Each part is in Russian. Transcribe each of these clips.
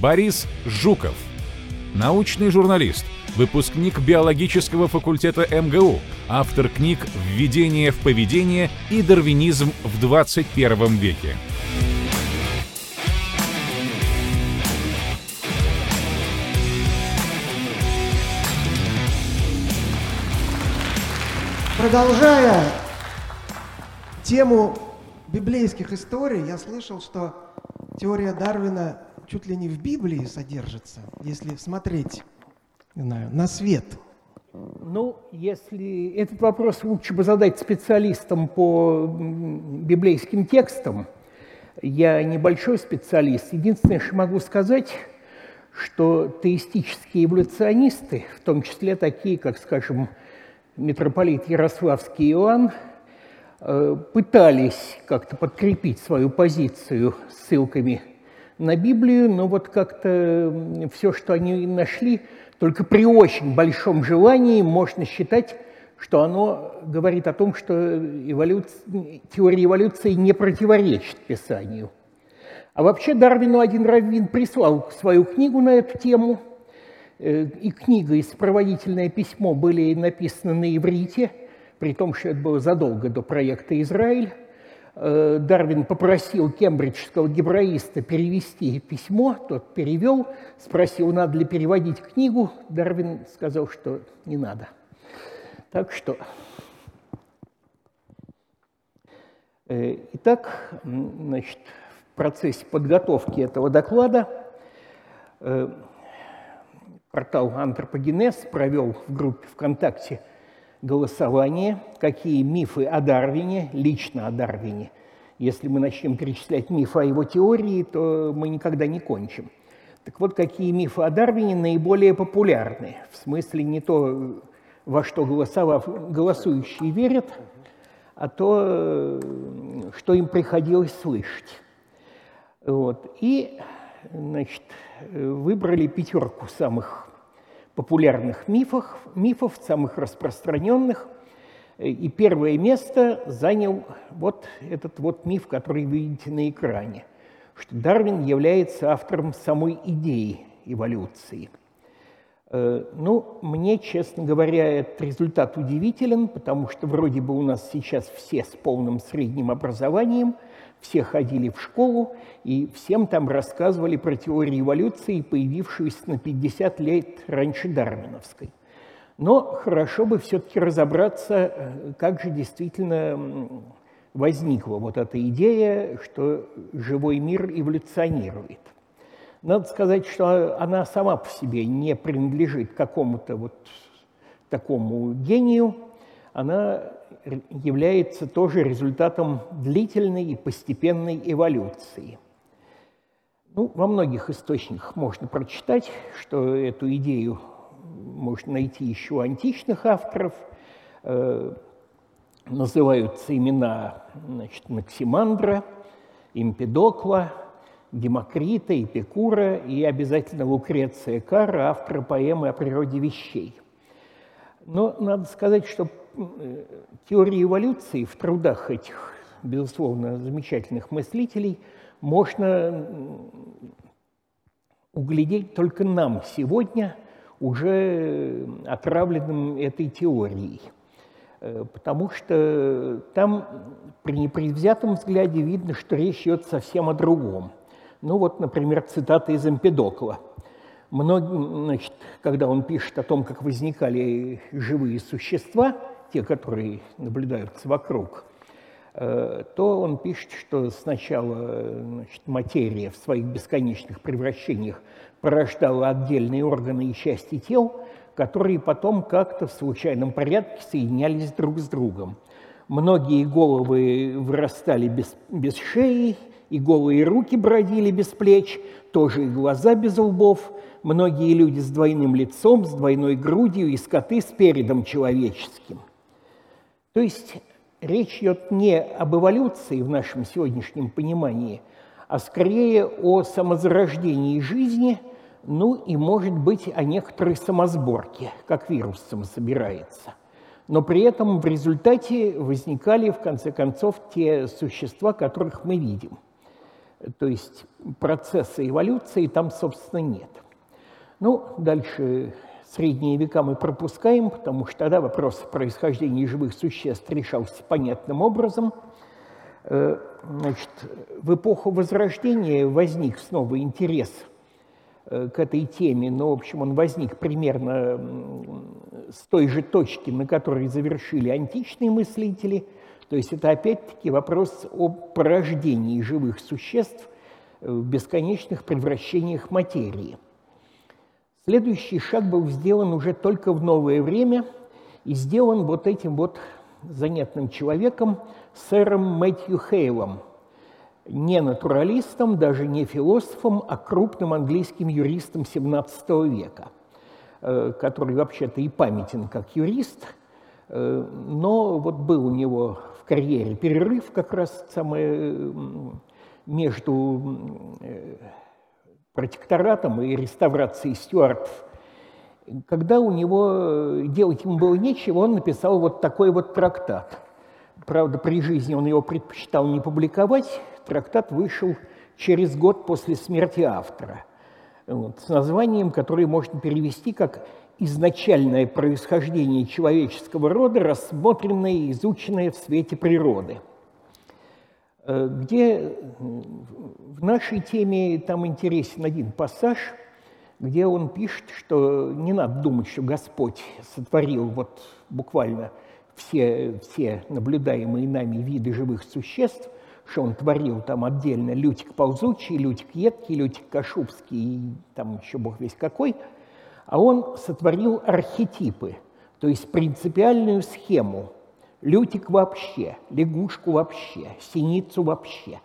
Борис Жуков. Научный журналист, выпускник биологического факультета МГУ, автор книг «Введение в поведение» и «Дарвинизм в 21 веке». Продолжая тему библейских историй, я слышал, что теория Дарвина чуть ли не в Библии содержится, если смотреть не знаю, на свет. Ну, если этот вопрос лучше бы задать специалистам по библейским текстам, я небольшой специалист. Единственное, что могу сказать, что теистические эволюционисты, в том числе такие, как, скажем, митрополит Ярославский Иоанн э, пытались как-то подкрепить свою позицию ссылками на Библию, но вот как-то все, что они нашли, только при очень большом желании можно считать, что оно говорит о том, что эволюция, теория эволюции не противоречит Писанию. А вообще Дарвину один раввин прислал свою книгу на эту тему – Э, и книга, и сопроводительное письмо были написаны на иврите, при том, что это было задолго до проекта «Израиль». Э, Дарвин попросил кембриджского гебраиста перевести письмо, тот перевел, спросил, надо ли переводить книгу. Дарвин сказал, что не надо. Так что... Э, итак, значит, в процессе подготовки этого доклада Портал «Антропогенез» провел в группе ВКонтакте голосование, какие мифы о Дарвине, лично о Дарвине. Если мы начнем перечислять мифы о его теории, то мы никогда не кончим. Так вот, какие мифы о Дарвине наиболее популярны? В смысле не то, во что голосовав, голосующие верят, а то, что им приходилось слышать. Вот. И значит, выбрали пятерку самых популярных мифов, мифов, самых распространенных. И первое место занял вот этот вот миф, который вы видите на экране, что Дарвин является автором самой идеи эволюции. Э, ну, мне, честно говоря, этот результат удивителен, потому что вроде бы у нас сейчас все с полным средним образованием – все ходили в школу, и всем там рассказывали про теорию эволюции, появившуюся на 50 лет раньше Дарвиновской. Но хорошо бы все-таки разобраться, э, как же действительно возникла вот эта идея, что живой мир эволюционирует. Надо сказать, что она сама по себе не принадлежит какому-то вот такому гению, она является тоже результатом длительной и постепенной эволюции. Ну, во многих источниках можно прочитать, что эту идею можно найти еще у античных авторов. Э, называются имена значит, Максимандра, Эмпидокла, Демокрита, Эпикура и обязательно Лукреция Кара, автора поэмы о природе вещей. Но надо сказать, что теории эволюции в трудах этих, безусловно, замечательных мыслителей можно углядеть только нам сегодня, уже отравленным этой теорией. Э, потому что там при непредвзятом взгляде видно, что речь идет совсем о другом. Ну вот, например, цитата из Эмпедокла – Многим, значит, когда он пишет о том, как возникали живые существа, те, которые наблюдаются вокруг, э, то он пишет, что сначала значит, материя в своих бесконечных превращениях порождала отдельные органы и части тел, которые потом как-то в случайном порядке соединялись друг с другом. Многие головы вырастали без, без шеи, и голые руки бродили без плеч, тоже и глаза без лбов, многие люди с двойным лицом, с двойной грудью и скоты с передом человеческим. То есть речь идет не об эволюции в нашем сегодняшнем понимании, а скорее о самозарождении жизни, ну и, может быть, о некоторой самосборке, как вирус самособирается. Но при этом в результате возникали, в конце концов, те существа, которых мы видим – То есть процесса эволюции там, собственно, нет. Ну, дальше средние века мы пропускаем, потому что тогда вопрос происхождения живых существ решался понятным образом. Э, значит, в эпоху Возрождения возник снова интерес э, к этой теме, но, в общем, он возник примерно с той же точки, на которой завершили античные мыслители. То есть это опять-таки вопрос о порождении живых существ в бесконечных превращениях материи – Следующий шаг был сделан уже только в новое время и сделан вот этим вот занятным человеком, сэром Мэтью Хейлом, не натуралистом, даже не философом, а крупным английским юристом XVII века, э, который вообще-то и памятен как юрист, э, но вот был у него в карьере перерыв как раз самое между э, протекторатом и реставрацией стюартов, когда у него э, делать ему было нечего, он написал вот такой вот трактат. Правда, при жизни он его предпочитал не публиковать. Трактат вышел через год после смерти автора вот, с названием, которое можно перевести как «Изначальное происхождение человеческого рода, рассмотренное и изученное в свете природы». Э, где в нашей теме там интересен один пассаж, где он пишет, что не надо думать, что Господь сотворил вот буквально все, все наблюдаемые нами виды живых существ, что он творил там отдельно лютик ползучий, лютик едкий, лютик кашубский и там еще бог весь какой, а он сотворил архетипы, то есть принципиальную схему – лютик вообще, лягушку вообще, синицу вообще.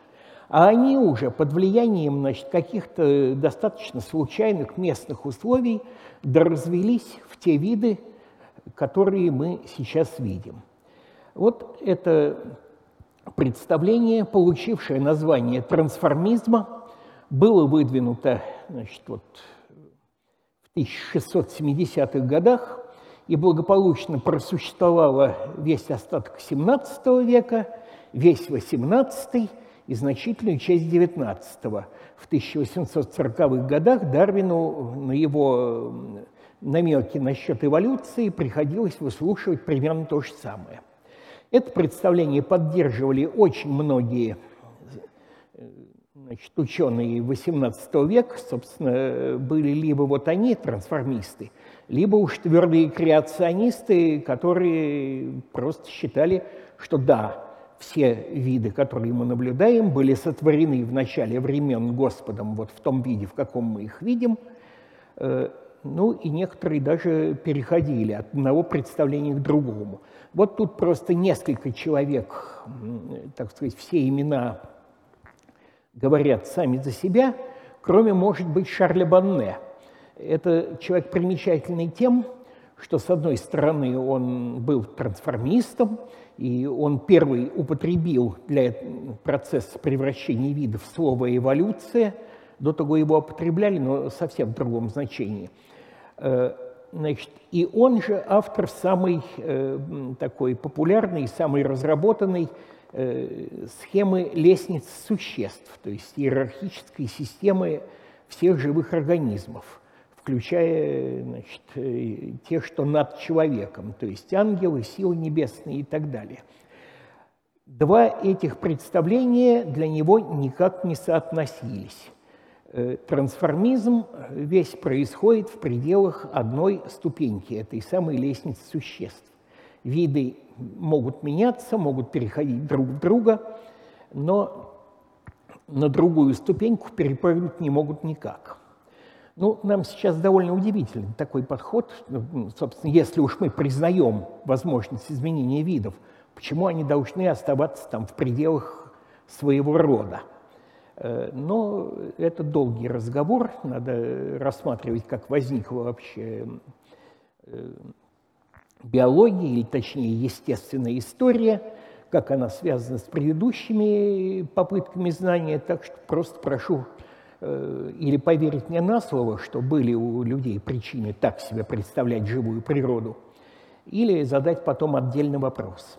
А они уже под влиянием значит, каких-то достаточно случайных местных условий доразвелись в те виды, которые мы сейчас видим. Вот это представление, получившее название трансформизма, было выдвинуто значит, вот, в 1670-х годах и благополучно просуществовала весь остаток XVII века, весь XVIII и значительную часть XIX. В 1840-х годах Дарвину на его намеки насчет эволюции приходилось выслушивать примерно то же самое. Это представление поддерживали очень многие значит, ученые XVIII века, собственно, были либо вот они, трансформисты, либо уж твердые креационисты, которые просто считали, что да, все виды, которые мы наблюдаем, были сотворены в начале времен Господом вот в том виде, в каком мы их видим, э, ну и некоторые даже переходили от одного представления к другому. Вот тут просто несколько человек, так сказать, все имена говорят сами за себя, кроме, может быть, Шарля Банне – это человек примечательный тем, что, с одной стороны, он был трансформистом, и он первый употребил для процесса превращения видов слово «эволюция». До того его употребляли, но совсем в другом значении. Э, значит, и он же автор самой э, такой популярной, самой разработанной э, схемы лестниц существ, то есть иерархической системы всех живых организмов – включая значит, э, тех, что над человеком, то есть ангелы, силы небесные и так далее. Два этих представления для него никак не соотносились. Э, трансформизм весь происходит в пределах одной ступеньки, этой самой лестницы существ. Виды могут меняться, могут переходить друг в друга, но на другую ступеньку перепрыгнуть не могут никак. Ну, нам сейчас довольно удивительный такой подход. Ну, собственно, если уж мы признаем возможность изменения видов, почему они должны оставаться там в пределах своего рода? Э, но это долгий разговор, надо рассматривать, как возникла вообще э, биология, или точнее естественная история, как она связана с предыдущими попытками знания. Так что просто прошу или поверить мне на слово, что были у людей причины так себе представлять живую природу, или задать потом отдельный вопрос.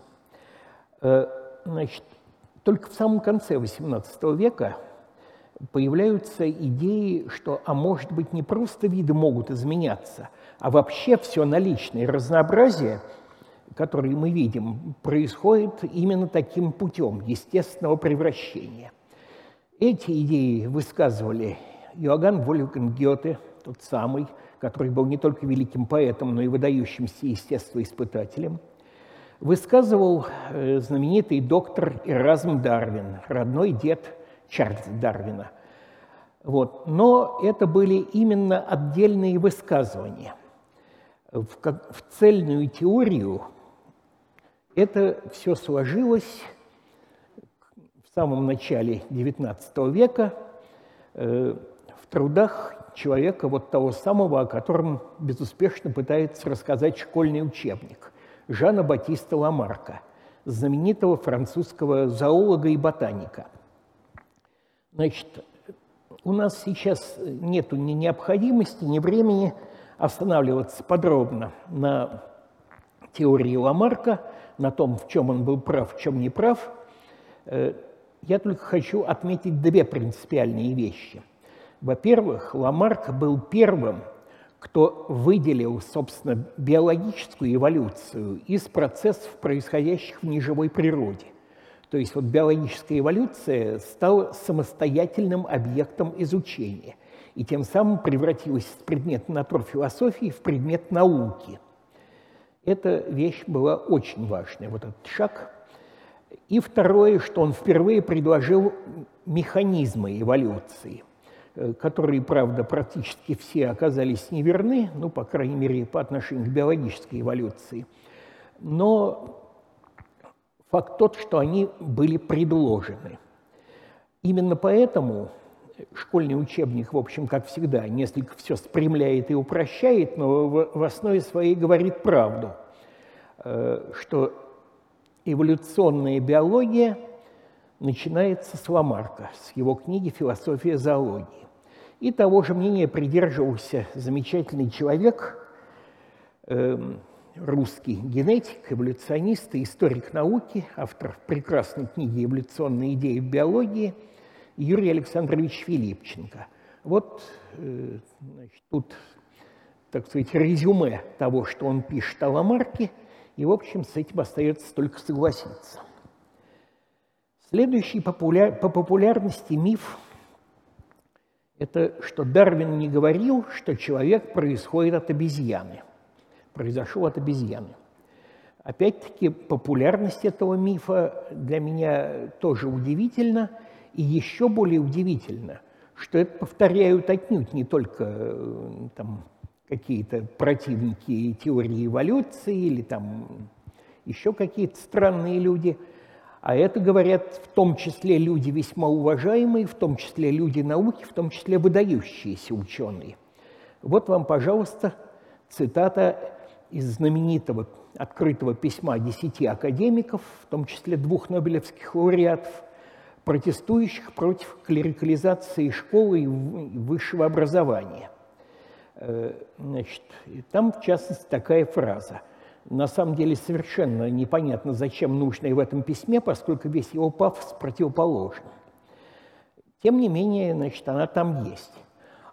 Э, значит, только в самом конце XVIII века появляются идеи, что, а может быть, не просто виды могут изменяться, а вообще все наличное разнообразие, которое мы видим, происходит именно таким путем естественного превращения. Эти идеи высказывали Иоганн Вольфганг Гёте, тот самый, который был не только великим поэтом, но и выдающимся естествоиспытателем, высказывал э, знаменитый доктор Эразм Дарвин, родной дед Чарльза Дарвина. Вот. Но это были именно отдельные высказывания. В, как, в цельную теорию это все сложилось самом начале XIX века э, в трудах человека, вот того самого, о котором безуспешно пытается рассказать школьный учебник, Жана Батиста Ламарка, знаменитого французского зоолога и ботаника. Значит, у нас сейчас нет ни необходимости, ни времени останавливаться подробно на теории Ламарка, на том, в чем он был прав, в чем не прав. Я только хочу отметить две принципиальные вещи. Во-первых, Ламарк был первым, кто выделил, собственно, биологическую эволюцию из процессов, происходящих в неживой природе. То есть вот биологическая эволюция стала самостоятельным объектом изучения и тем самым превратилась из предмета натурфилософии в предмет науки. Эта вещь была очень важная, вот этот шаг. И второе, что он впервые предложил механизмы эволюции, э, которые, правда, практически все оказались неверны, ну, по крайней мере, по отношению к биологической эволюции. Но Факт тот, что они были предложены. Именно поэтому школьный учебник, в общем, как всегда, несколько все спрямляет и упрощает, но в основе своей говорит правду, э, что эволюционная биология начинается с Ламарка, с его книги «Философия зоологии». И того же мнения придерживался замечательный человек, эм, русский генетик, эволюционист и историк науки, автор прекрасной книги «Эволюционные идеи в биологии» Юрий Александрович Филипченко. Вот э, значит, тут, так сказать, резюме того, что он пишет о Ламарке, и, в общем, с этим остается только согласиться. Следующий популяр, по популярности миф – это что Дарвин не говорил, что человек происходит от обезьяны произошел от обезьяны. Опять-таки, популярность этого мифа для меня тоже удивительна, и еще более удивительно, что это повторяют отнюдь не только э, там, какие-то противники теории эволюции или там еще какие-то странные люди, а это говорят в том числе люди весьма уважаемые, в том числе люди науки, в том числе выдающиеся ученые. Вот вам, пожалуйста, цитата из знаменитого открытого письма десяти академиков, в том числе двух нобелевских лауреатов, протестующих против клерикализации школы и высшего образования. Э, значит, там, в частности, такая фраза. На самом деле совершенно непонятно, зачем нужно и в этом письме, поскольку весь его пафос противоположен. Тем не менее, значит, она там есть.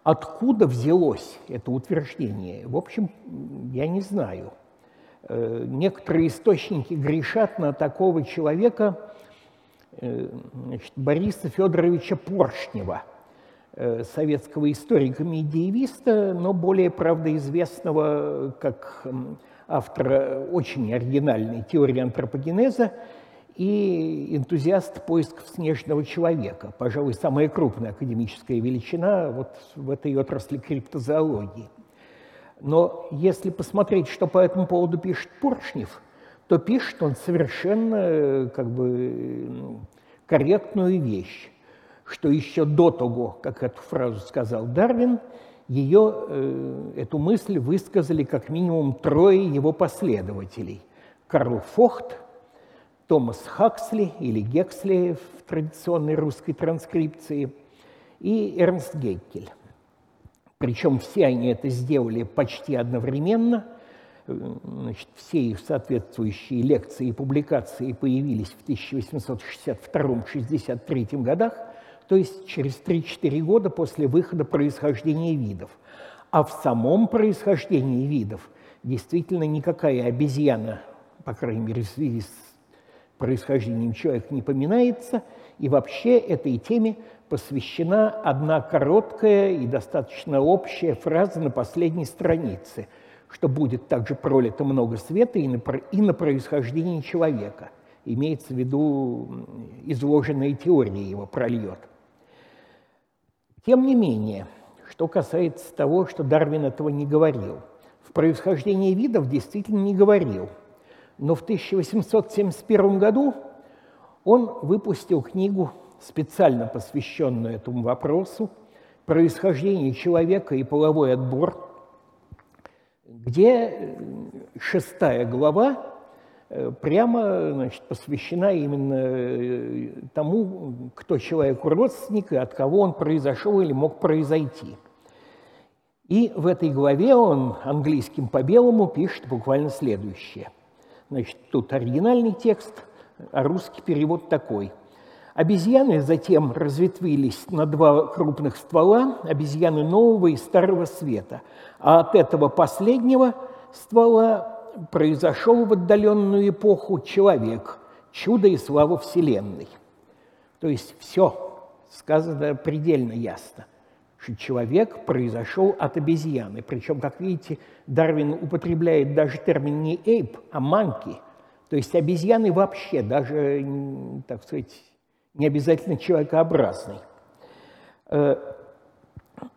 Откуда взялось это утверждение? В общем, я не знаю. Э, некоторые источники грешат на такого человека, э, значит, Бориса Федоровича Поршнева, советского историка-медиевиста, но более, правда, как автора очень оригинальной теории антропогенеза и энтузиаст поисков снежного человека, пожалуй, самая крупная академическая величина вот в этой отрасли криптозоологии. Но если посмотреть, что по этому поводу пишет Поршнев, то пишет он совершенно как бы корректную вещь, что еще до того, как эту фразу сказал Дарвин, ее, э, эту мысль высказали как минимум трое его последователей. Карл Фохт, Томас Хаксли или Гексли в традиционной русской транскрипции и Эрнст Гейкель. Причем все они это сделали почти одновременно. Значит, все их соответствующие лекции и публикации появились в 1862-63 годах, то есть через 3-4 года после выхода происхождения видов. А в самом происхождении видов действительно никакая обезьяна, по крайней мере, в связи с происхождением человека не поминается, и вообще этой теме посвящена одна короткая и достаточно общая фраза на последней странице, что будет также пролито много света и на, и на происхождение человека. Имеется в виду изложенная теория его прольет. Тем не менее, что касается того, что Дарвин этого не говорил, в происхождении видов действительно не говорил. Но в 1871 году он выпустил книгу специально посвященную этому вопросу, происхождение человека и половой отбор, где шестая глава прямо значит, посвящена именно э, тому, кто человеку родственник и от кого он произошел или мог произойти. И в этой главе он английским по белому пишет буквально следующее. Значит, тут оригинальный текст, а русский перевод такой – Обезьяны затем разветвились на два крупных ствола, обезьяны нового и старого света. А от этого последнего ствола произошел в отдаленную эпоху человек, чудо и слава Вселенной. То есть все сказано предельно ясно, что человек произошел от обезьяны. Причем, как видите, Дарвин употребляет даже термин не «эйп», а «манки». То есть обезьяны вообще, даже, так сказать, не обязательно человекообразный. Э,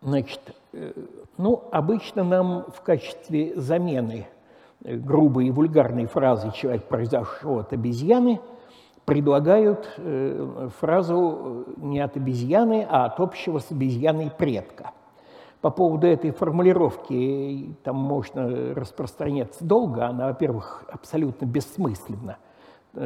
значит, э, ну, обычно нам в качестве замены э, грубой и вульгарной фразы «человек произошел от обезьяны» предлагают фразу не от обезьяны, а от общего с обезьяной предка. По поводу этой формулировки там можно распространяться долго. Она, во-первых, абсолютно бессмысленна –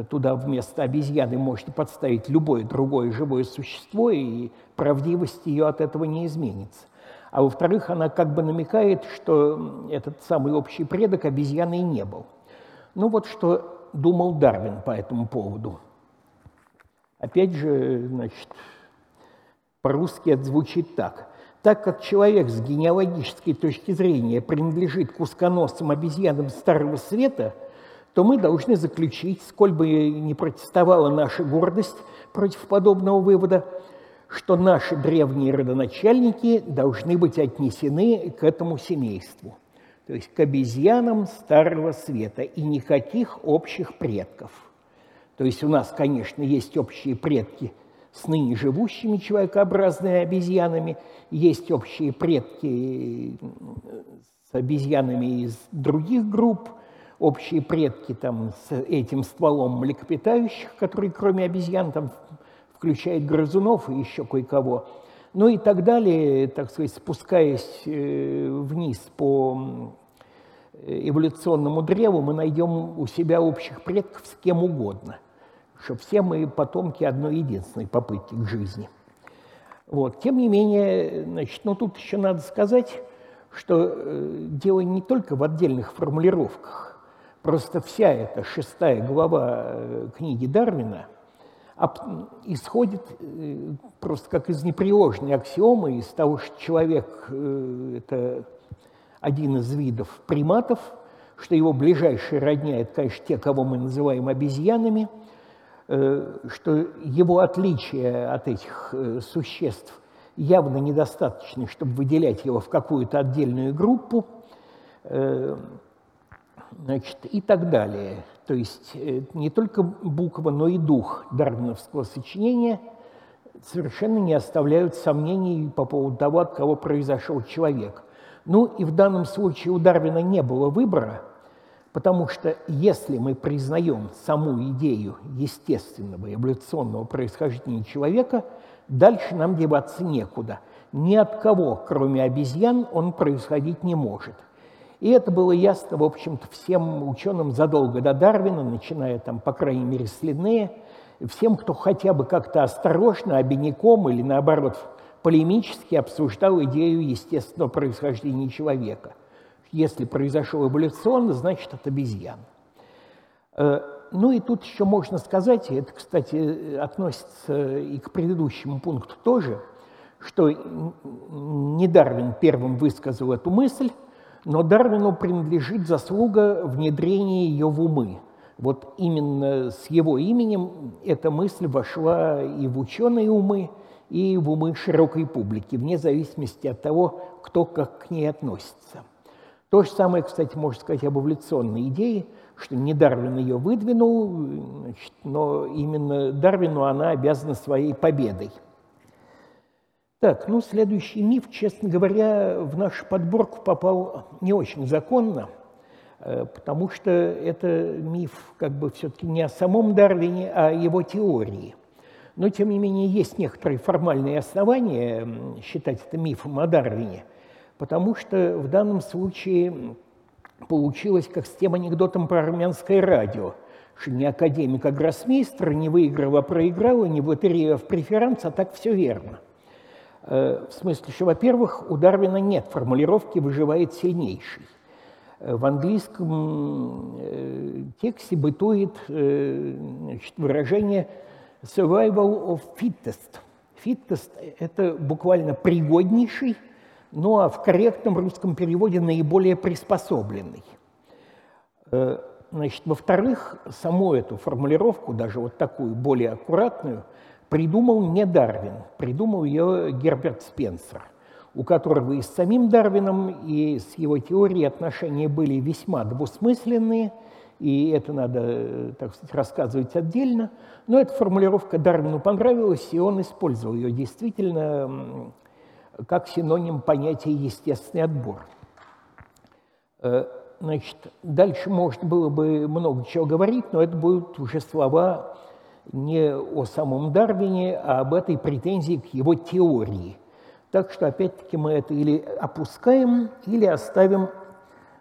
туда вместо обезьяны можете подставить любое другое живое существо, и правдивость ее от этого не изменится. А во-вторых, она как бы намекает, что этот самый общий предок обезьяны и не был. Ну вот что думал Дарвин по этому поводу. Опять же, значит, по-русски это звучит так. Так как человек с генеалогической точки зрения принадлежит к узконосым обезьянам Старого Света – то мы должны заключить, сколь бы не протестовала наша гордость против подобного вывода, что наши древние родоначальники должны быть отнесены к этому семейству, то есть к обезьянам Старого Света, и никаких общих предков. То есть у нас, конечно, есть общие предки с ныне живущими человекообразными обезьянами, есть общие предки с обезьянами из других групп – общие предки там, с этим стволом млекопитающих, который кроме обезьян там включает грызунов и еще кое-кого. Ну и так далее, так сказать, спускаясь э, вниз по эволюционному древу, мы найдем у себя общих предков с кем угодно, что все мы потомки одной единственной попытки к жизни. Вот. Тем не менее, значит, ну тут еще надо сказать, что э, дело не только в отдельных формулировках. Просто вся эта шестая глава э, книги Дарвина исходит э, просто как из непреложной аксиомы, из того, что человек э, – это один из видов приматов, что его ближайшие родня – это, конечно, те, кого мы называем обезьянами, что его отличие от этих существ явно недостаточно, чтобы выделять его в какую-то отдельную группу – значит, и так далее. То есть э, не только буква, но и дух дарвиновского сочинения совершенно не оставляют сомнений по поводу того, от кого произошел человек. Ну и в данном случае у Дарвина не было выбора, потому что если мы признаем саму идею естественного эволюционного происхождения человека, дальше нам деваться некуда. Ни от кого, кроме обезьян, он происходить не может – и это было ясно, в общем-то, всем ученым задолго до Дарвина, начиная там, по крайней мере, с Линнея, всем, кто хотя бы как-то осторожно, обиняком или, наоборот, полемически обсуждал идею естественного происхождения человека. Если произошел эволюционно, значит, от обезьян. Э, ну и тут еще можно сказать, и это, кстати, относится и к предыдущему пункту тоже, что не Дарвин первым высказал эту мысль, но Дарвину принадлежит заслуга внедрения ее в умы. Вот именно с его именем эта мысль вошла и в ученые умы, и в умы широкой публики, вне зависимости от того, кто как к ней относится. То же самое, кстати, можно сказать об эволюционной идее, что не Дарвин ее выдвинул, значит, но именно Дарвину она обязана своей победой. Так, ну, следующий миф, честно говоря, в нашу подборку попал не очень законно, э, потому что это миф как бы все-таки не о самом Дарвине, а о его теории. Но, тем не менее, есть некоторые формальные основания считать это мифом о Дарвине – потому что в данном случае получилось как с тем анекдотом про армянское радио, что не академик, а гроссмейстер, не выиграл, а проиграл, и не в лотерею, а в преферанс, а так все верно. Э, в смысле, что, во-первых, у Дарвина нет формулировки «выживает сильнейший». Э, в английском э, тексте бытует значит, выражение «survival of fittest». Fittest – это буквально пригоднейший – ну а в корректном русском переводе наиболее приспособленный. Значит, во-вторых, саму эту формулировку, даже вот такую более аккуратную, придумал не Дарвин, придумал ее Герберт Спенсер, у которого и с самим Дарвином, и с его теорией отношения были весьма двусмысленные, и это надо, так сказать, рассказывать отдельно. Но эта формулировка Дарвину понравилась, и он использовал ее действительно как синоним понятия «естественный отбор». Э, значит, дальше можно было бы много чего говорить, но это будут уже слова не о самом Дарвине, а об этой претензии к его теории. Так что, опять-таки, мы это или опускаем, или оставим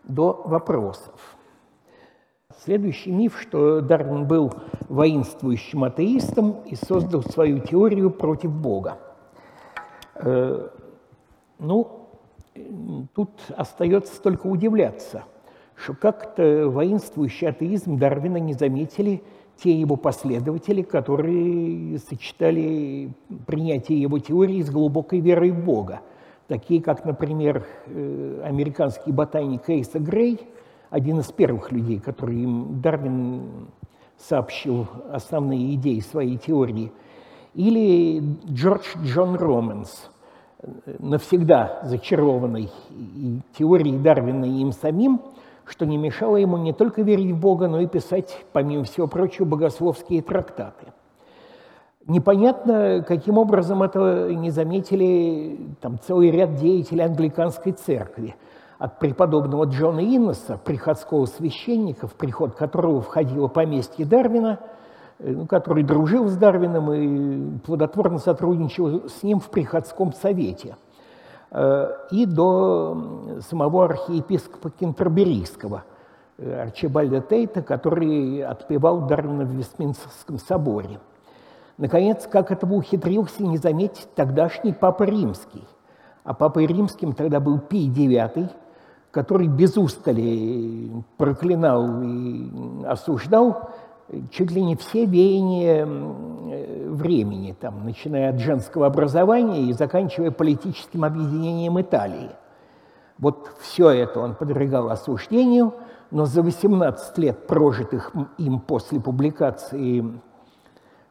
до вопросов. Следующий миф, что Дарвин был воинствующим атеистом и создал свою теорию против Бога. Э, ну, тут остается только удивляться, что как-то воинствующий атеизм Дарвина не заметили те его последователи, которые сочетали принятие его теории с глубокой верой в Бога. Такие, как, например, э, американский ботаник Эйса Грей, один из первых людей, который им Дарвин сообщил основные идеи своей теории, или Джордж Джон Романс – навсегда зачарованной теорией Дарвина и им самим, что не мешало ему не только верить в Бога, но и писать, помимо всего прочего, богословские трактаты. Непонятно, каким образом это не заметили там, целый ряд деятелей англиканской церкви, от преподобного Джона Иннеса, приходского священника, в приход которого входило поместье Дарвина – Э, ну, который дружил с Дарвином и плодотворно сотрудничал с ним в приходском совете, и до самого архиепископа Кентерберийского, э, Арчибальда Тейта, который отпевал Дарвина в Вестминстерском соборе. Наконец, как этого ухитрился не заметить тогдашний Папа Римский. А Папой Римским тогда был Пий IX, который без устали проклинал и осуждал чуть ли не все веяния времени, там, начиная от женского образования и заканчивая политическим объединением Италии. Вот все это он подвергал осуждению, но за 18 лет, прожитых им после публикации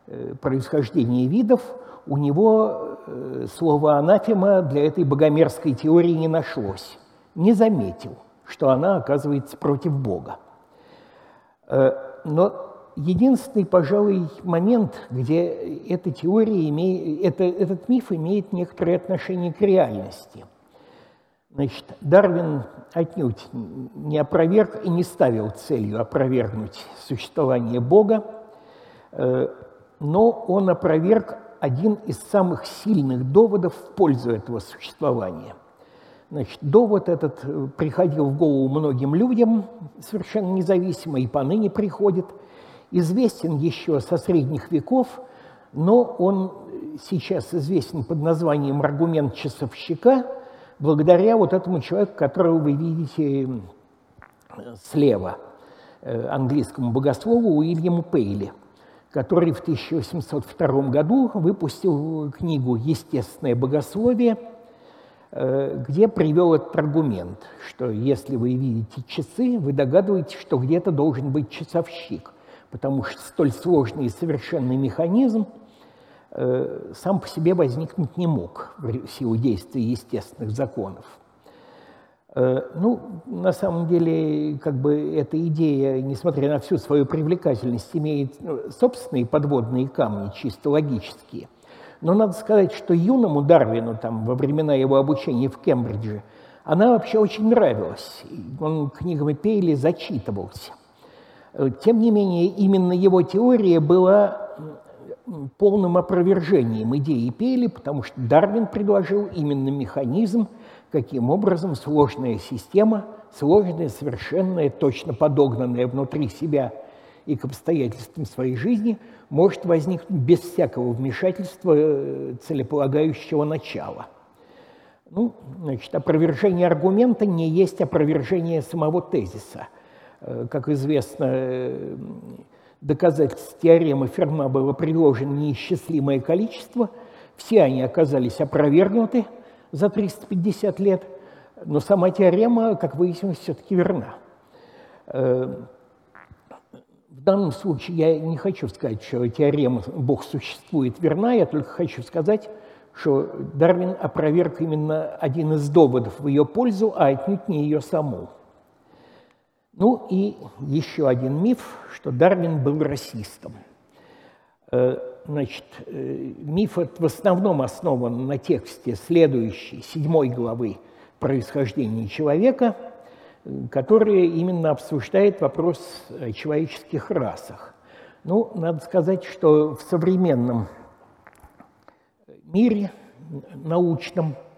э, происхождения видов, у него э, слова анафема для этой богомерзкой теории не нашлось. Не заметил, что она оказывается против Бога. Э, но единственный, пожалуй, момент, где эта теория имеет, это, этот миф имеет некоторое отношение к реальности. Значит, Дарвин отнюдь не опроверг и не ставил целью опровергнуть существование Бога, э, но он опроверг один из самых сильных доводов в пользу этого существования. Значит, довод этот приходил в голову многим людям, совершенно независимо, и поныне приходит – известен еще со средних веков, но он сейчас известен под названием «Аргумент часовщика», благодаря вот этому человеку, которого вы видите слева. э, английскому богослову Уильяму Пейли, который в 1802 году выпустил книгу «Естественное богословие», э, где привел этот аргумент, что если вы видите часы, вы догадываетесь, что где-то должен быть часовщик, потому что столь сложный и совершенный механизм э, сам по себе возникнуть не мог в силу действия естественных законов. Э, ну, на самом деле, как бы эта идея, несмотря на всю свою привлекательность, имеет ну, собственные подводные камни, чисто логические. Но надо сказать, что юному Дарвину там, во времена его обучения в Кембридже она вообще очень нравилась. Он книгами Пейли зачитывался. Э, тем не менее, именно его теория была полным опровержением идеи Пейли, потому что Дарвин предложил именно механизм, каким образом сложная система, сложная, совершенная, точно подогнанная внутри себя и к обстоятельствам своей жизни, может возникнуть без всякого вмешательства э, целеполагающего начала. Ну, значит, опровержение аргумента не есть опровержение самого тезиса. Э, как известно, э, доказательств теоремы Ферма было предложено неисчислимое количество, все они оказались опровергнуты – за 350 лет, но сама теорема, как выяснилось, все-таки верна. Э, в данном случае я не хочу сказать, что теорема «Бог существует» верна, я только хочу сказать, что Дарвин опроверг именно один из доводов в ее пользу, а отнюдь не ее саму. Ну и еще один миф, что Дарвин был расистом. Э, значит, э, миф в основном основан на тексте следующей, седьмой главы происхождения человека, которая именно обсуждает вопрос о человеческих расах. Ну, надо сказать, что в современном мире научном, э,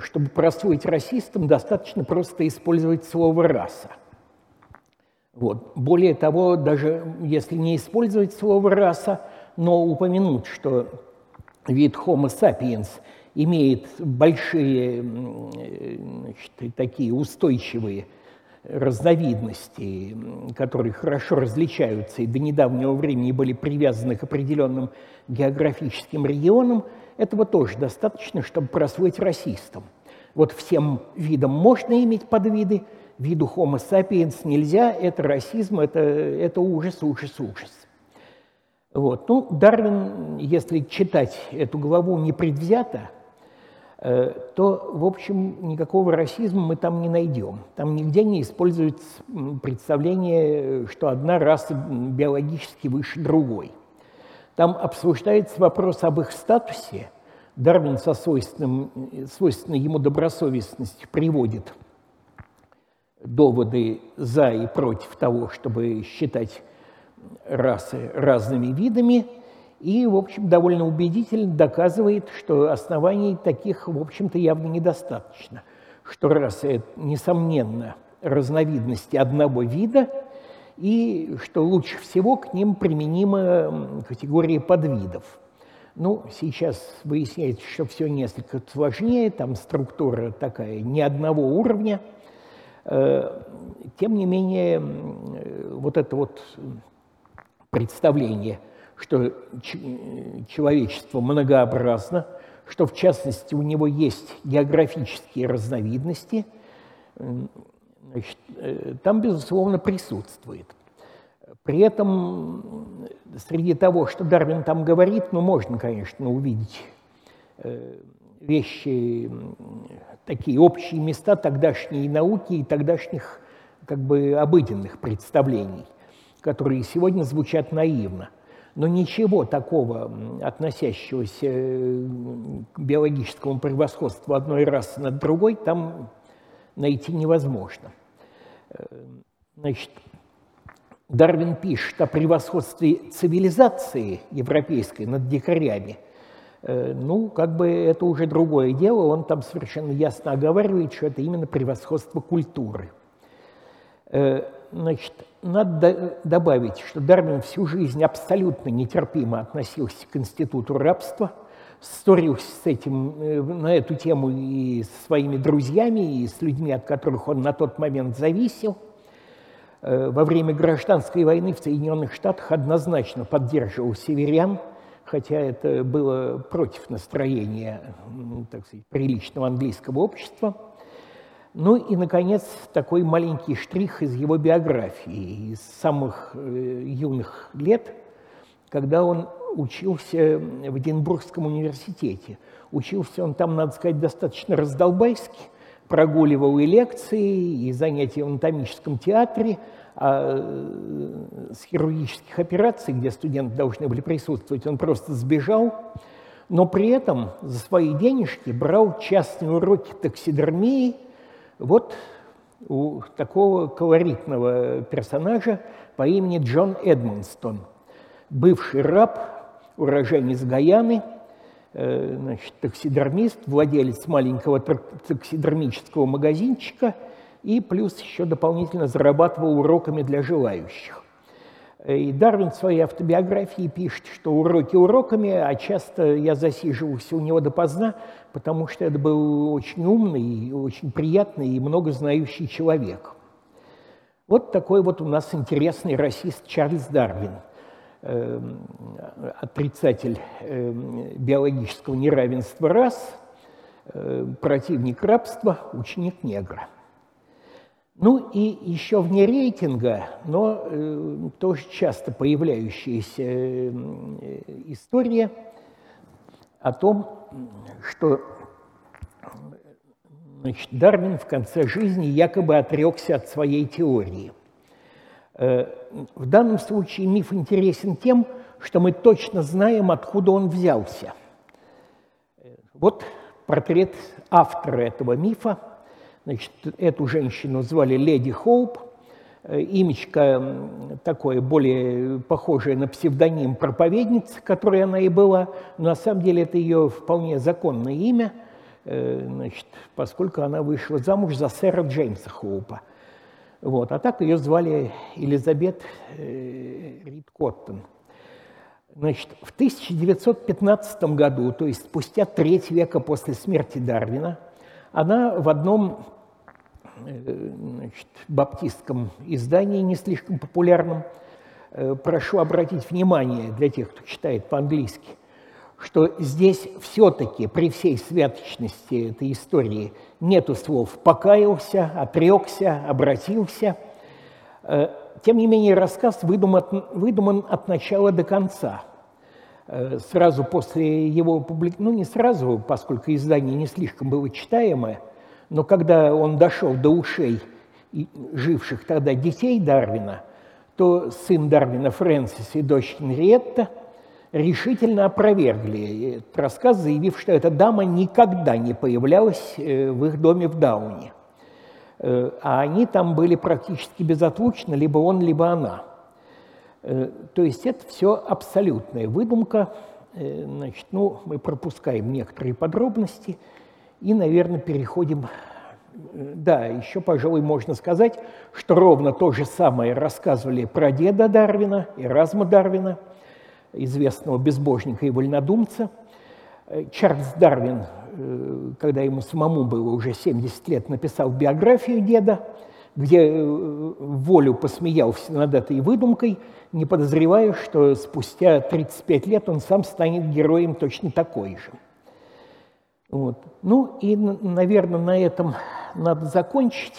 чтобы просвоить расистам, достаточно просто использовать слово «раса». Вот. Более того, даже если не использовать слово «раса», но упомянуть, что вид Homo sapiens имеет большие значит, такие устойчивые разновидности, которые хорошо различаются и до недавнего времени были привязаны к определенным географическим регионам, этого тоже достаточно, чтобы просвоить расистам. Вот всем видам можно иметь подвиды, виду Homo sapiens нельзя, это расизм, это, это ужас, ужас, ужас. Вот. Ну, Дарвин, если читать эту главу непредвзято, то, в общем, никакого расизма мы там не найдем. Там нигде не используется представление, что одна раса биологически выше другой. Там обсуждается вопрос об их статусе. Дарвин со свойственным, свойственной ему добросовестностью приводит – доводы за и против того, чтобы считать расы разными видами, и, в общем, довольно убедительно доказывает, что оснований таких, в общем-то, явно недостаточно, что расы, несомненно, разновидности одного вида, и что лучше всего к ним применима категория подвидов. Ну, сейчас выясняется, что все несколько сложнее, там структура такая не одного уровня – Э, тем не менее, вот это вот представление, что человечество многообразно, что в частности у него есть географические разновидности, значит, э, там, безусловно, присутствует. При этом среди того, что Дарвин там говорит, ну, можно, конечно, увидеть э, вещи, такие общие места тогдашней науки и тогдашних как бы обыденных представлений, которые сегодня звучат наивно. Но ничего такого, относящегося э, к биологическому превосходству одной расы над другой, там найти невозможно. Э, значит, Дарвин пишет о превосходстве цивилизации европейской над дикарями – Э, ну, как бы это уже другое дело, он там совершенно ясно оговаривает, что это именно превосходство культуры. Значит, надо добавить, что Дарвин всю жизнь абсолютно нетерпимо относился к институту рабства, ссорился с этим, э, на эту тему и со своими друзьями, и с людьми, от которых он на тот момент зависел. э, во время гражданской войны в Соединенных Штатах однозначно поддерживал северян, хотя это было против настроения, так сказать, приличного английского общества. Ну и, наконец, такой маленький штрих из его биографии, из самых э, юных лет, когда он учился в Эдинбургском университете. Учился он там, надо сказать, достаточно раздолбайски, прогуливал и лекции, и занятия в анатомическом театре, а э, с хирургических операций, где студенты должны были присутствовать, он просто сбежал, но при этом за свои денежки брал частные уроки таксидермии вот у такого колоритного персонажа по имени Джон Эдмонстон, бывший раб, уроженец Гаяны, э, значит, таксидермист, владелец маленького таксидермического магазинчика и плюс еще дополнительно зарабатывал уроками для желающих. Э, и Дарвин в своей автобиографии пишет, что уроки уроками, а часто я засиживался у него допоздна, потому что это был очень умный, очень приятный и много знающий человек. Вот такой вот у нас интересный расист Чарльз Дарвин – Эм, отрицатель эм, биологического неравенства рас, э, противник рабства, ученик негра. Ну и еще вне рейтинга, но э, тоже часто появляющаяся э, история о том, что значит, Дарвин в конце жизни якобы отрекся от своей теории. В данном случае миф интересен тем, что мы точно знаем, откуда он взялся. Вот портрет автора этого мифа. Значит, эту женщину звали Леди Хоуп. Имечко такое более похожее на псевдоним проповедницы, которой она и была. Но на самом деле это ее вполне законное имя, э, значит, поскольку она вышла замуж за сэра Джеймса Хоупа – вот. А так ее звали Елизабет э, Рид Коттон. Значит, в 1915 году, то есть спустя треть века после смерти Дарвина, она в одном э, значит, баптистском издании, не слишком популярном, э, прошу обратить внимание для тех, кто читает по-английски, что здесь все-таки при всей святочности этой истории нету слов «покаялся», «отрекся», «обратился». Э, тем не менее, рассказ выдуман, выдуман от начала до конца. Э, сразу после его публикации, ну не сразу, поскольку издание не слишком было читаемое, но когда он дошел до ушей живших тогда детей Дарвина, то сын Дарвина Фрэнсис и дочь Генриетта – решительно опровергли этот рассказ, заявив, что эта дама никогда не появлялась э, в их доме в Дауне. Э, а они там были практически безотлучно, либо он, либо она. Э, то есть это все абсолютная выдумка. Значит, ну, мы пропускаем некоторые подробности и, наверное, переходим... Да, еще, пожалуй, можно сказать, что ровно то же самое рассказывали про деда Дарвина, и Разма Дарвина – известного безбожника и вольнодумца. Э, Чарльз Дарвин, э, когда ему самому было уже 70 лет, написал биографию деда, где э, волю посмеялся над этой выдумкой, не подозревая, что спустя 35 лет он сам станет героем точно такой же. Вот. Ну и, наверное, на этом надо закончить.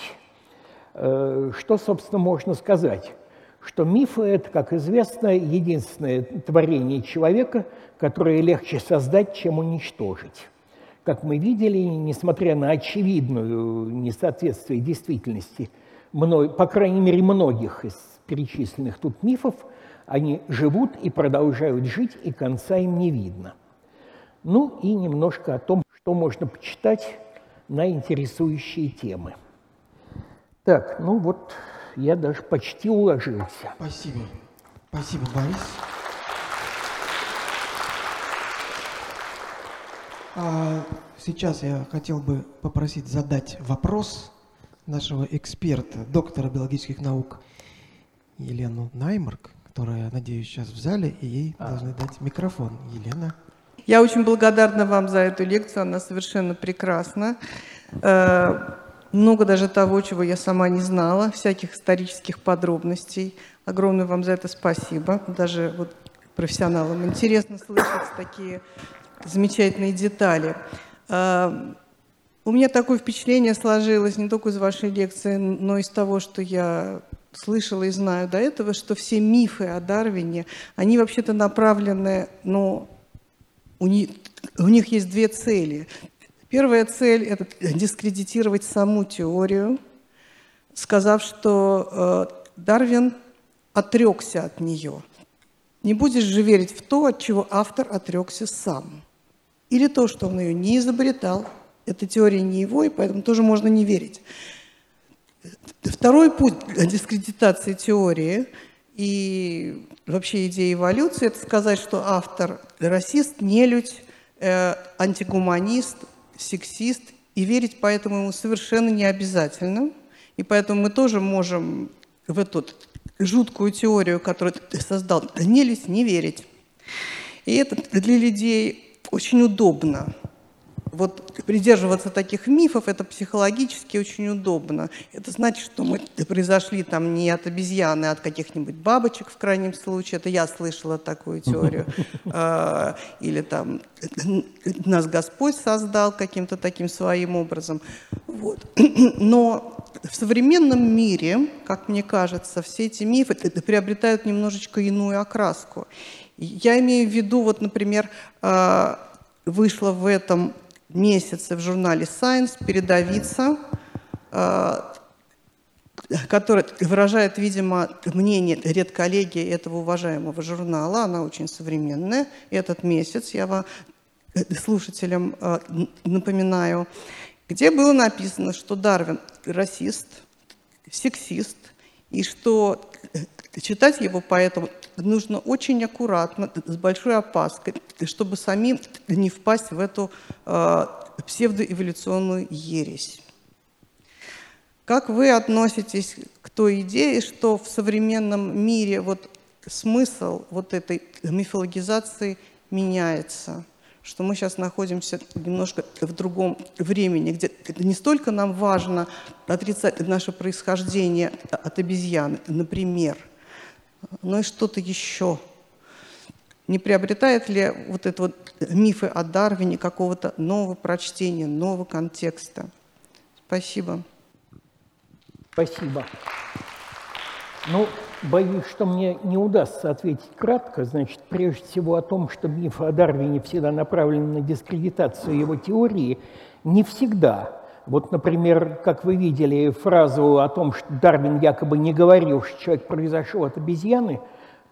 Что, собственно, можно сказать? что мифы – это, как известно, единственное творение человека, которое легче создать, чем уничтожить. Как мы видели, несмотря на очевидную несоответствие действительности, по крайней мере, многих из перечисленных тут мифов, они живут и продолжают жить, и конца им не видно. Ну и немножко о том, что можно почитать на интересующие темы. Так, ну вот я даже почти уложился. Спасибо. Спасибо, Борис. А сейчас я хотел бы попросить задать вопрос нашего эксперта, доктора биологических наук Елену Наймарк, которая, надеюсь, сейчас в зале, и ей а. должны дать микрофон. Елена. Я очень благодарна вам за эту лекцию, она совершенно прекрасна. Э, много даже того, чего я сама не знала, всяких исторических подробностей. Огромное вам за это спасибо. Даже вот профессионалам интересно слышать такие замечательные детали. А, у меня такое впечатление сложилось не только из вашей лекции, но и из того, что я слышала и знаю до этого, что все мифы о Дарвине, они вообще-то направлены, ну, у них, у них есть две цели. Первая цель – это дискредитировать саму теорию, сказав, что э, Дарвин отрекся от нее. Не будешь же верить в то, от чего автор отрекся сам. Или то, что он ее не изобретал. Эта теория не его, и поэтому тоже можно не верить. Второй путь дискредитации теории и вообще идеи эволюции – это сказать, что автор расист, нелюдь, э, антигуманист, сексист, и верить поэтому ему совершенно не обязательно. И поэтому мы тоже можем в эту жуткую теорию, которую ты создал, нелюдь, не верить. И это для людей очень удобно – вот придерживаться таких мифов, это психологически очень удобно. Это значит, что мы произошли там не от обезьяны, а от каких-нибудь бабочек в крайнем случае. Это я слышала такую теорию. А, или там нас Господь создал каким-то таким своим образом. Вот. Но в современном мире, как мне кажется, все эти мифы приобретают немножечко иную окраску. Я имею в виду, вот, например, а, вышла в этом месяце в журнале Science передовица, э, которая выражает, видимо, мнение редколлегии этого уважаемого журнала. Она очень современная. Этот месяц, я вам, э, слушателям э, напоминаю, где было написано, что Дарвин расист, сексист, и что читать его поэтому нужно очень аккуратно, с большой опаской, чтобы самим не впасть в эту э, псевдоэволюционную ересь. Как вы относитесь к той идее, что в современном мире вот смысл вот этой мифологизации меняется? Что мы сейчас находимся немножко в другом времени, где не столько нам важно отрицать наше происхождение от обезьяны, например – но и что-то еще. Не приобретает ли вот это вот мифы о Дарвине какого-то нового прочтения, нового контекста? Спасибо. Спасибо. Ну, боюсь, что мне не удастся ответить кратко. Значит, прежде всего о том, что мифы о Дарвине всегда направлены на дискредитацию его теории, не всегда. Вот, например, как вы видели фразу о том, что Дарвин якобы не говорил, что человек произошел от обезьяны,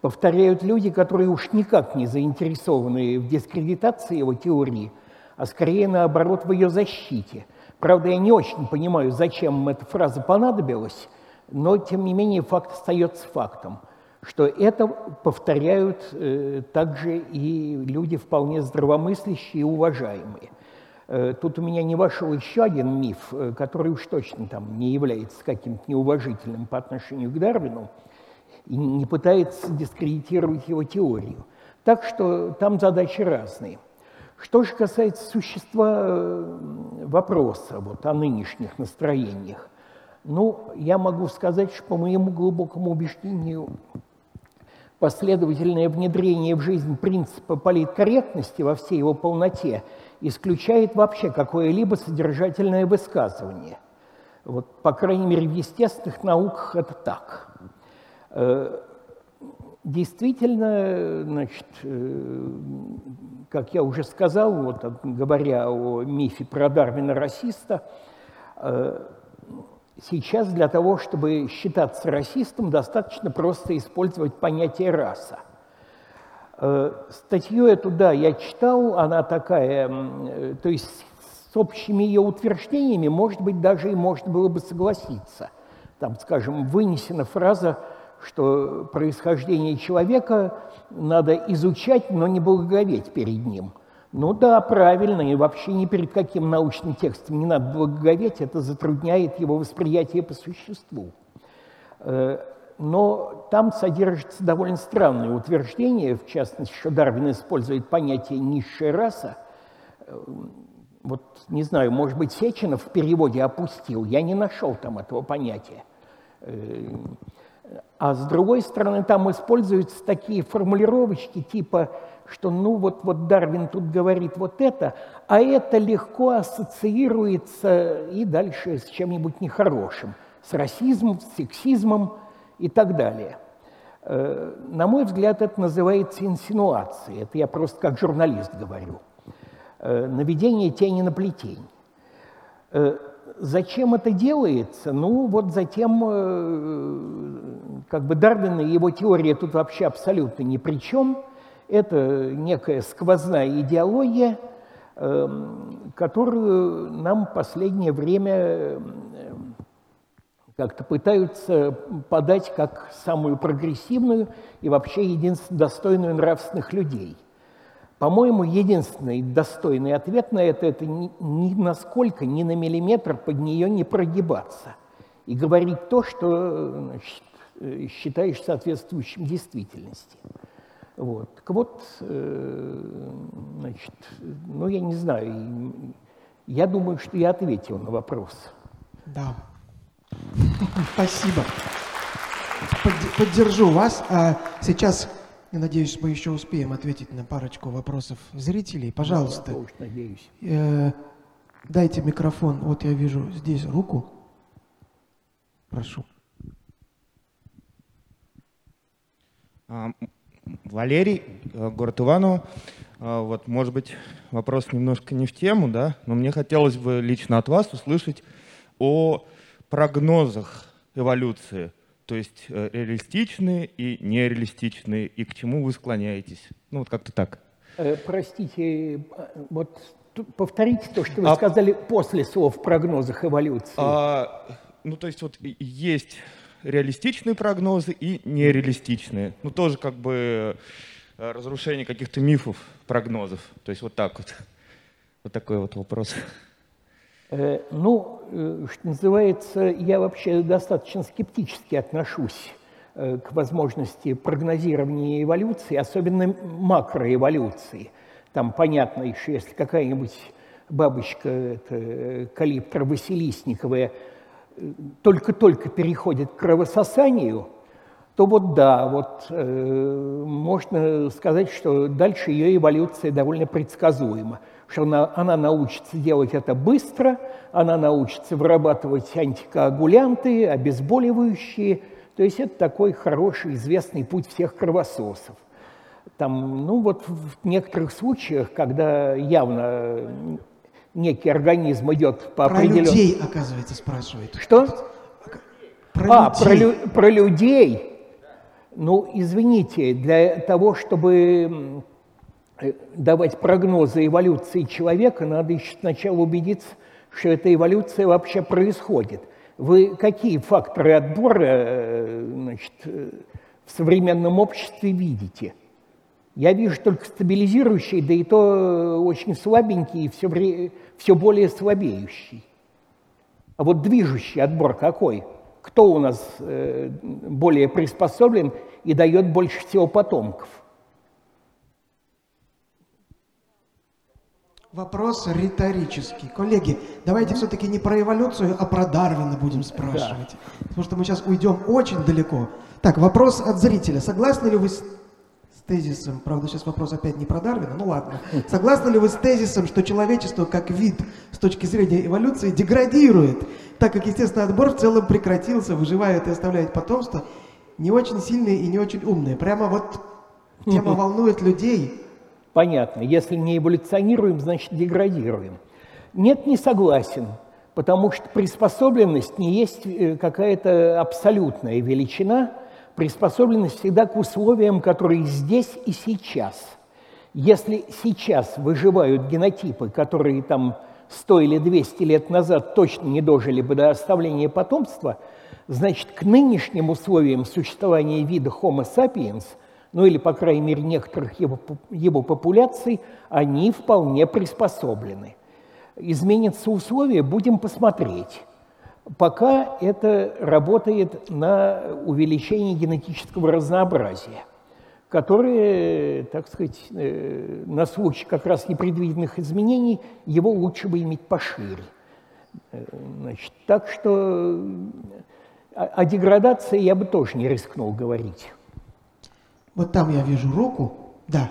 повторяют люди, которые уж никак не заинтересованы в дискредитации его теории, а скорее наоборот в ее защите. Правда, я не очень понимаю, зачем эта фраза понадобилась, но тем не менее факт остается фактом, что это повторяют э, также и люди вполне здравомыслящие и уважаемые. Э, тут у меня не вошел еще один миф, э, который уж точно там не является каким-то неуважительным по отношению к Дарвину и не пытается дискредитировать его теорию. Так что там задачи разные. Что же касается существа э, вопроса вот, о нынешних настроениях, ну, я могу сказать, что по моему глубокому убеждению последовательное внедрение в жизнь принципа политкорректности во всей его полноте – исключает вообще какое-либо содержательное высказывание. Вот, по крайней мере, в естественных науках это так. Э, действительно, значит, э, как я уже сказал, вот, говоря о мифе про Дарвина-расиста, э, сейчас для того, чтобы считаться расистом, достаточно просто использовать понятие «раса». Э, статью эту, да, я читал, она такая, э, то есть с общими ее утверждениями, может быть, даже и можно было бы согласиться. Там, скажем, вынесена фраза, что происхождение человека надо изучать, но не благоговеть перед ним. Ну да, правильно, и вообще ни перед каким научным текстом не надо благоговеть, это затрудняет его восприятие по существу. Но там содержится довольно странное утверждение, в частности, что Дарвин использует понятие «низшая раса». вот не знаю, может быть, Сеченов в переводе опустил, я не нашел там этого понятия. Э, а с другой стороны, там используются такие формулировочки типа, что ну вот, вот Дарвин тут говорит вот это, а это легко ассоциируется и дальше с чем-нибудь нехорошим, с расизмом, с сексизмом и так далее. Э, на мой взгляд, это называется инсинуацией. Это я просто как журналист говорю. Э, наведение тени на плетень. Э, зачем это делается? Ну, вот затем, как бы Дарвин и его теория тут вообще абсолютно ни при чем. Это некая сквозная идеология, которую нам в последнее время как-то пытаются подать как самую прогрессивную и вообще единственно достойную нравственных людей. По-моему, единственный достойный ответ на это – это ни, ни насколько, ни на миллиметр под нее не прогибаться и говорить то, что значит, считаешь соответствующим действительности. Вот. Так вот, э, значит, ну, я не знаю, я думаю, что я ответил на вопрос. Да. Спасибо. Поддержу вас. А сейчас, я надеюсь, мы еще успеем ответить на парочку вопросов зрителей. Пожалуйста. Я надеюсь. Э, дайте микрофон. Вот я вижу здесь руку. Прошу. А, Валерий, э, город Иваново. А, вот, может быть, вопрос немножко не в тему, да, но мне хотелось бы лично от вас услышать о прогнозах эволюции, то есть э, реалистичные и нереалистичные, и к чему вы склоняетесь? Ну, вот как-то так. Э, простите, вот повторите то, что вы а... сказали после слов в прогнозах эволюции. А, ну, то есть вот есть реалистичные прогнозы и нереалистичные. Ну, тоже как бы э, разрушение каких-то мифов, прогнозов. То есть вот так вот. Вот такой вот вопрос. Э, ну, э, что называется, я вообще достаточно скептически отношусь э, к возможности прогнозирования эволюции, особенно макроэволюции. Там понятно еще, если какая-нибудь бабочка, это калиптра Василисниковая, только-только переходит к кровососанию, то вот да, вот э, можно сказать, что дальше ее эволюция довольно предсказуема что она, она научится делать это быстро, она научится вырабатывать антикоагулянты, обезболивающие. То есть это такой хороший, известный путь всех кровососов. Там, ну вот в некоторых случаях, когда явно некий организм идет по про определенному... Про людей, оказывается, спрашивает. Что? Про а, людей. Про, про людей? Ну, извините, для того, чтобы Э, давать прогнозы эволюции человека, надо еще сначала убедиться, что эта эволюция вообще происходит. Вы какие факторы отбора э, значит, э, в современном обществе видите? Я вижу только стабилизирующий, да и то очень слабенький и все, все более слабеющий. А вот движущий отбор какой? Кто у нас более приспособлен и дает больше всего потомков? Вопрос риторический. Коллеги, давайте все-таки не про эволюцию, а про Дарвина будем спрашивать. Да. Потому что мы сейчас уйдем очень далеко. Так, вопрос от зрителя. Согласны ли вы с тезисом, правда сейчас вопрос опять не про Дарвина, ну ладно. Согласны ли вы с тезисом, что человечество как вид с точки зрения эволюции деградирует, так как естественный отбор в целом прекратился, выживает и оставляет потомство, не очень сильные и не очень умные. Прямо вот тема волнует людей, Понятно, если не эволюционируем, значит деградируем. Нет, не согласен, потому что приспособленность не есть э, какая-то абсолютная величина, приспособленность всегда к условиям, которые здесь и сейчас. Если сейчас выживают генотипы, которые там 100 или 200 лет назад точно не дожили бы до оставления потомства, значит, к нынешним условиям существования вида Homo sapiens – ну или, по крайней мере, некоторых его, его популяций, они вполне приспособлены. Изменятся условия, будем посмотреть. Пока это работает на увеличение генетического разнообразия. которые, так сказать, э, на случай как раз непредвиденных изменений его лучше бы иметь пошире. Э, значит, так что о, о деградации я бы тоже не рискнул говорить. Вот там я вижу руку. Да,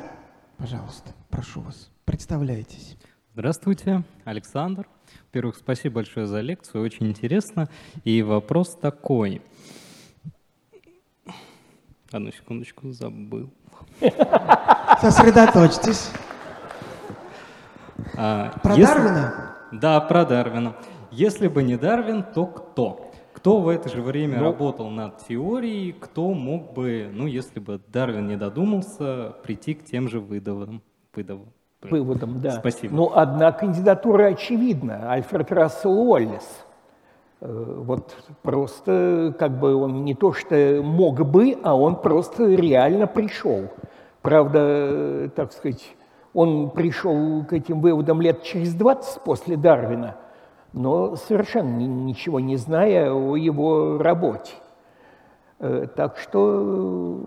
пожалуйста, прошу вас, представляйтесь. Здравствуйте, Александр. Во-первых, спасибо большое за лекцию, очень интересно. И вопрос такой. Одну секундочку, забыл. Сосредоточьтесь. А, Про если- Дарвина? Да, про Дарвина. Если бы не Дарвин, то кто? Кто в это же время Ну- работал над теорией, кто мог бы, ну, если бы Дарвин не додумался, прийти к тем же выводам? Выводам. Да. Спасибо. Но одна кандидатура очевидна. Альфред Рассел Уоллес. Э, Вот просто как бы он не то что мог бы, а он просто реально пришел. Правда, так сказать, он пришел к этим выводам лет через 20 после Дарвина, но совершенно ни- ничего не зная о его работе. Э, Так что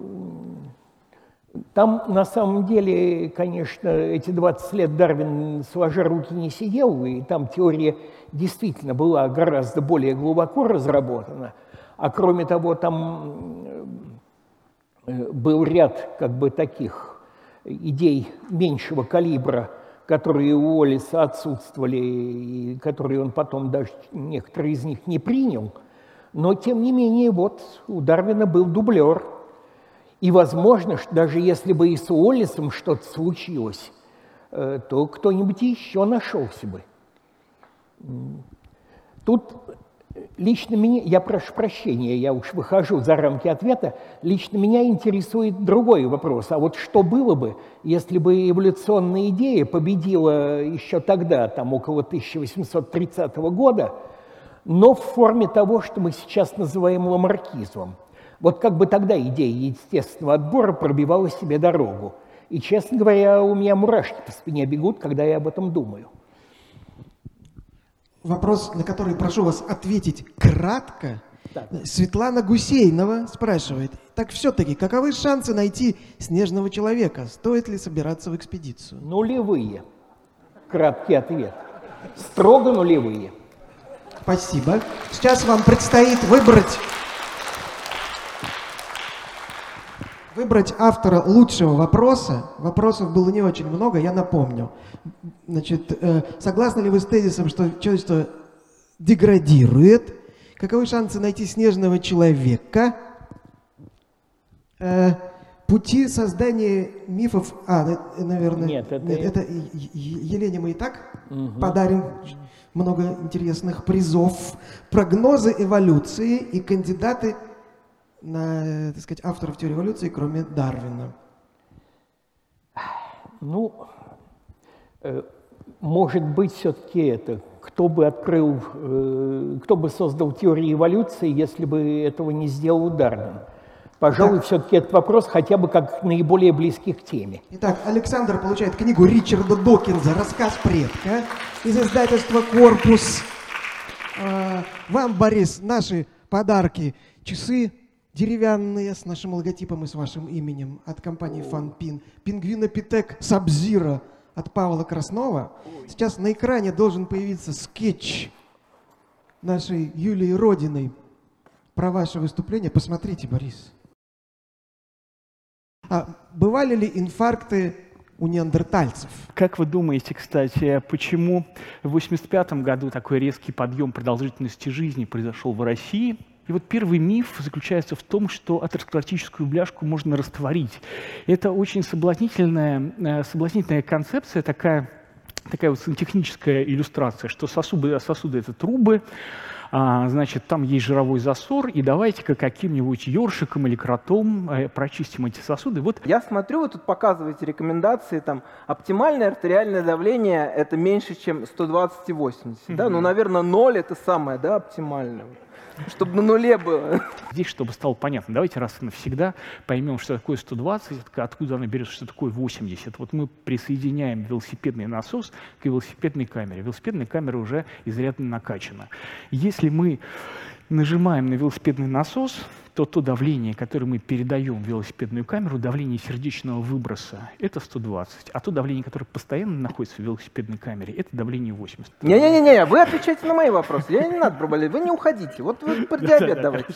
там на самом деле, конечно, эти 20 лет Дарвин сложа руки не сидел, и там теория действительно была гораздо более глубоко разработана. А кроме того, там э, был ряд как бы таких идей меньшего калибра, которые у Уоллеса отсутствовали, и которые он потом даже некоторые из них не принял. Но, тем не менее, вот у Дарвина был дублер – и возможно, что даже если бы и с Уоллесом что-то случилось, э, то кто-нибудь еще нашелся бы. Тут лично меня, я прошу прощения, я уж выхожу за рамки ответа, лично меня интересует другой вопрос. А вот что было бы, если бы эволюционная идея победила еще тогда, там около 1830 года, но в форме того, что мы сейчас называем ламаркизмом. Вот как бы тогда идея естественного отбора пробивала себе дорогу. И, честно говоря, у меня мурашки по спине бегут, когда я об этом думаю. Вопрос, на который прошу вас ответить кратко. Так. Светлана Гусейнова спрашивает, так все-таки, каковы шансы найти снежного человека? Стоит ли собираться в экспедицию? Нулевые. Краткий ответ. Строго нулевые. Спасибо. Сейчас вам предстоит выбрать выбрать автора лучшего вопроса. Вопросов было не очень много, я напомню. Значит, э, согласны ли вы с тезисом, что человечество деградирует? Каковы шансы найти снежного человека? Э, пути создания мифов... А, э, наверное... Нет, это- это Е- Е- Елене мы и так подарим много интересных призов. Прогнозы эволюции и кандидаты на, так сказать, авторов теории эволюции, кроме Дарвина. Ну, э, может быть, все-таки это, кто бы открыл, э, кто бы создал теорию эволюции, если бы этого не сделал Дарвин? Пожалуй, все-таки этот вопрос хотя бы как наиболее близкий к теме. Итак, Александр получает книгу Ричарда Докинза «Рассказ предка» из издательства «Корпус». А, Вам, Борис, наши подарки. Часы деревянные с нашим логотипом и с вашим именем от компании «Фанпин». Пингвинопитек Сабзира от Павла Краснова. Сейчас на экране должен появиться скетч нашей Юлии Родиной про ваше выступление. Посмотрите, Борис. А бывали ли инфаркты у неандертальцев? Как вы думаете, кстати, почему в 1985 году такой резкий подъем продолжительности жизни произошел в России? И вот первый миф заключается в том, что атеросклеротическую бляшку можно растворить. Это очень соблазнительная, э, соблазнительная концепция, такая, такая вот сантехническая иллюстрация, что сосуды, сосуды – это трубы, а, значит, там есть жировой засор, и давайте-ка каким-нибудь ёршиком или кротом э, прочистим эти сосуды. Вот Я смотрю, вы тут показываете рекомендации, там, оптимальное артериальное давление – это меньше, чем 120 и 80, да? Ну, наверное, 0 – это самое, да, оптимальное. Чтобы на нуле было. Здесь, чтобы стало понятно, давайте раз и навсегда поймем, что такое 120, откуда она берется, что такое 80. Вот мы присоединяем велосипедный насос к велосипедной камере. Велосипедная камера уже изрядно накачана. Если мы нажимаем на велосипедный насос, то то давление, которое мы передаем в велосипедную камеру, давление сердечного выброса, это 120. А то давление, которое постоянно находится в велосипедной камере, это давление 80. Не-не-не, вы отвечаете на мои вопросы. Я не надо болезнь. Вы не уходите. Вот вы про диабет давайте.